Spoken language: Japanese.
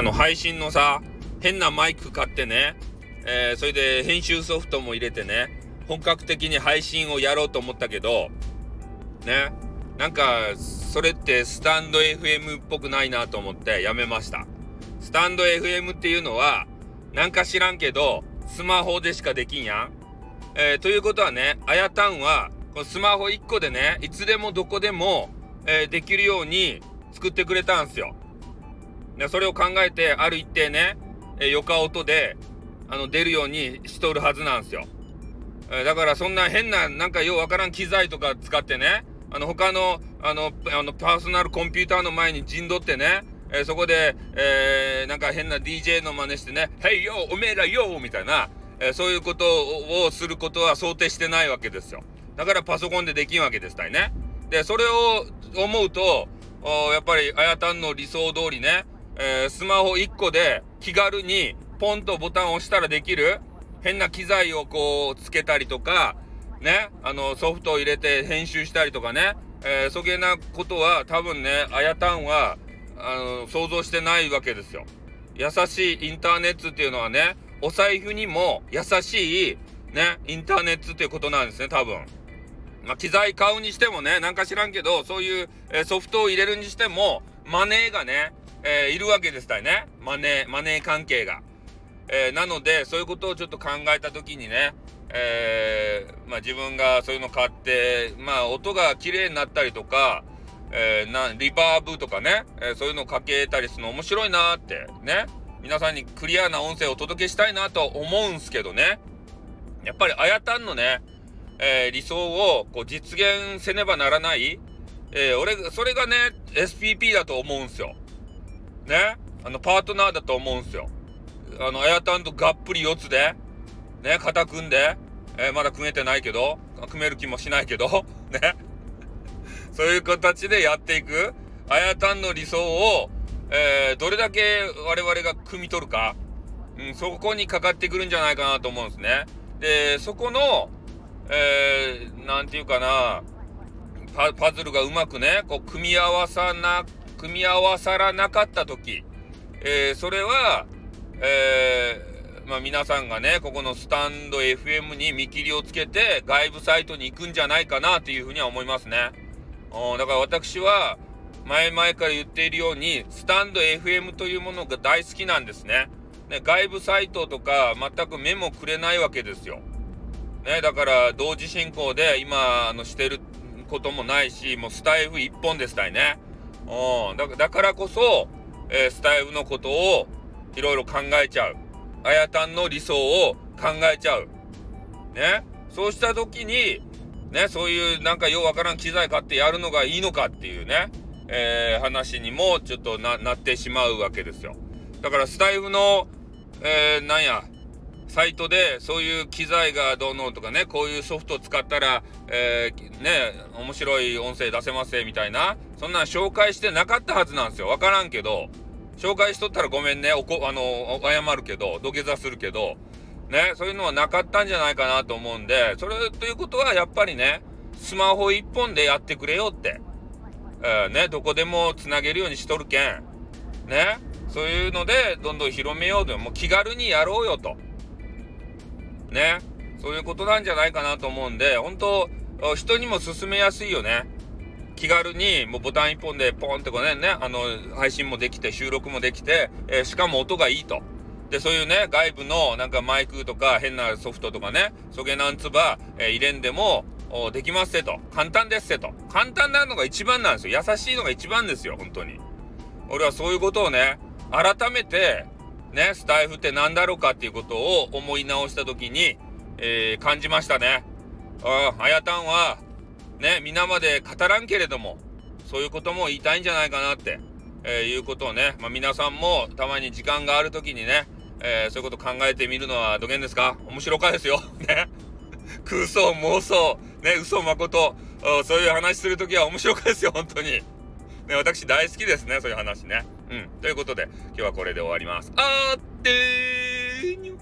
あの配信のさ変なマイク買ってね、えー、それで編集ソフトも入れてね本格的に配信をやろうと思ったけどねなんかそれってスタンド FM っぽくないなと思ってやめました。スタンド FM っていうのはなんか知らんけどスマホでしかできんやん、えー、ということはねあやたんはこのスマホ1個でねいつでもどこでも、えー、できるように作ってくれたんすよ。でそれを考えてある一定ね、え、よか音であの出るようにしとるはずなんですよ、え、だからそんな変ななんかようわからん機材とか使ってねあの他のあのあのパーソナルコンピューターの前に陣取ってねえ、そこで、えー、なんか変な DJ の真似してね、ヘイヨーおめえらよみたいな、えー、そういうことをすることは想定してないわけですよ。だからパソコンでできんわけですたいね。で、それを思うと、やっぱりあやたんの理想通りね、えー、スマホ1個で気軽にポンとボタンを押したらできる変な機材をこうつけたりとか、ね、あのソフトを入れて編集したりとかね、えー、そげなことは多分ね、あやたんはあの想像してないわけですよ。優しいインターネットっていうのはね、お財布にも優しいね、インターネットっていうことなんですね、多分。まあ、機材買うにしてもね、なんか知らんけど、そういう、えー、ソフトを入れるにしても、マネーがね、えー、いるわけですたいね。マネー、マネー関係が。えー、なので、そういうことをちょっと考えたときにね、えまあ、自分がそういうの買って、まあ、音が綺麗になったりとか、えー、な、リバーブとかね、えー、そういうのをかけたりするの面白いなってね、皆さんにクリアな音声をお届けしたいなと思うんすけどね、やっぱりあやたんのね、えー、理想をこう実現せねばならない、え俺、それがね、SPP だと思うんすよ。ね、あの、パートナーだと思うんすよ。あの、あやたんとがっぷり四つで、ね、肩組んで、えまだ組めてないけど、組める気もしないけど、ね。そういう形でやっていく、あやたんの理想を、えー、どれだけ我々が汲み取るか、うん、そこにかかってくるんじゃないかなと思うんですね。で、そこの、えー、なんていうかな、パパズルがうまくね、こう、組み合わさな、組み合わさらなかった時、えー、それは、えー、まあ、皆さんがね、ここのスタンド FM に見切りをつけて、外部サイトに行くんじゃないかなっていうふうには思いますね。だから私は前々から言っているようにスタンド FM というものが大好きなんですね。ね外部サイトとか全く目もくれないわけですよ。ね、だから同時進行で今あのしてることもないしもうスタイフ一本ですたいね。うんだだからこそ、えー、スタイフのことをいろいろ考えちゃう。あやたんの理想を考えちゃう。ね。そうした時にね、そういうなんかようわからん機材買ってやるのがいいのかっていうね、えー、話にもちょっとなってしまうわけですよ。だからスタイフの、えー、なんや、サイトでそういう機材がどうのとかね、こういうソフト使ったら、えー、ね、面白い音声出せますみたいな、そんなん紹介してなかったはずなんですよ。わからんけど、紹介しとったらごめんね、おこ、あの、謝るけど、土下座するけど、ね、そういうのはなかったんじゃないかなと思うんで、それということはやっぱりね、スマホ一本でやってくれよって、えー、ね、どこでもつなげるようにしとるけん、ね、そういうのでどんどん広めようと、もう気軽にやろうよと。ね、そういうことなんじゃないかなと思うんで、本当人にも勧めやすいよね。気軽にもうボタン一本でポンってこうね、ね、あの、配信もできて、収録もできて、えー、しかも音がいいと。で、そういうね、外部のなんかマイクとか変なソフトとかね、そげなんつば、えー、入れんでも、できますせと。簡単ですせと。簡単なのが一番なんですよ。優しいのが一番ですよ、本当に。俺はそういうことをね、改めて、ね、スタイフって何だろうかっていうことを思い直した時に、えー、感じましたね。ああ、あやたんは、ね、皆まで語らんけれども、そういうことも言いたいんじゃないかなって、えー、いうことをね、まあ、皆さんもたまに時間がある時にね、えー、そういうこと考えてみるのはどげんですか？面白かですよ。ね。空想、妄想、ね、嘘、誠、そういう話するときは面白かですよ、本当に。ね、私大好きですね、そういう話ね。うん。ということで、今日はこれで終わります。あってーにゅ。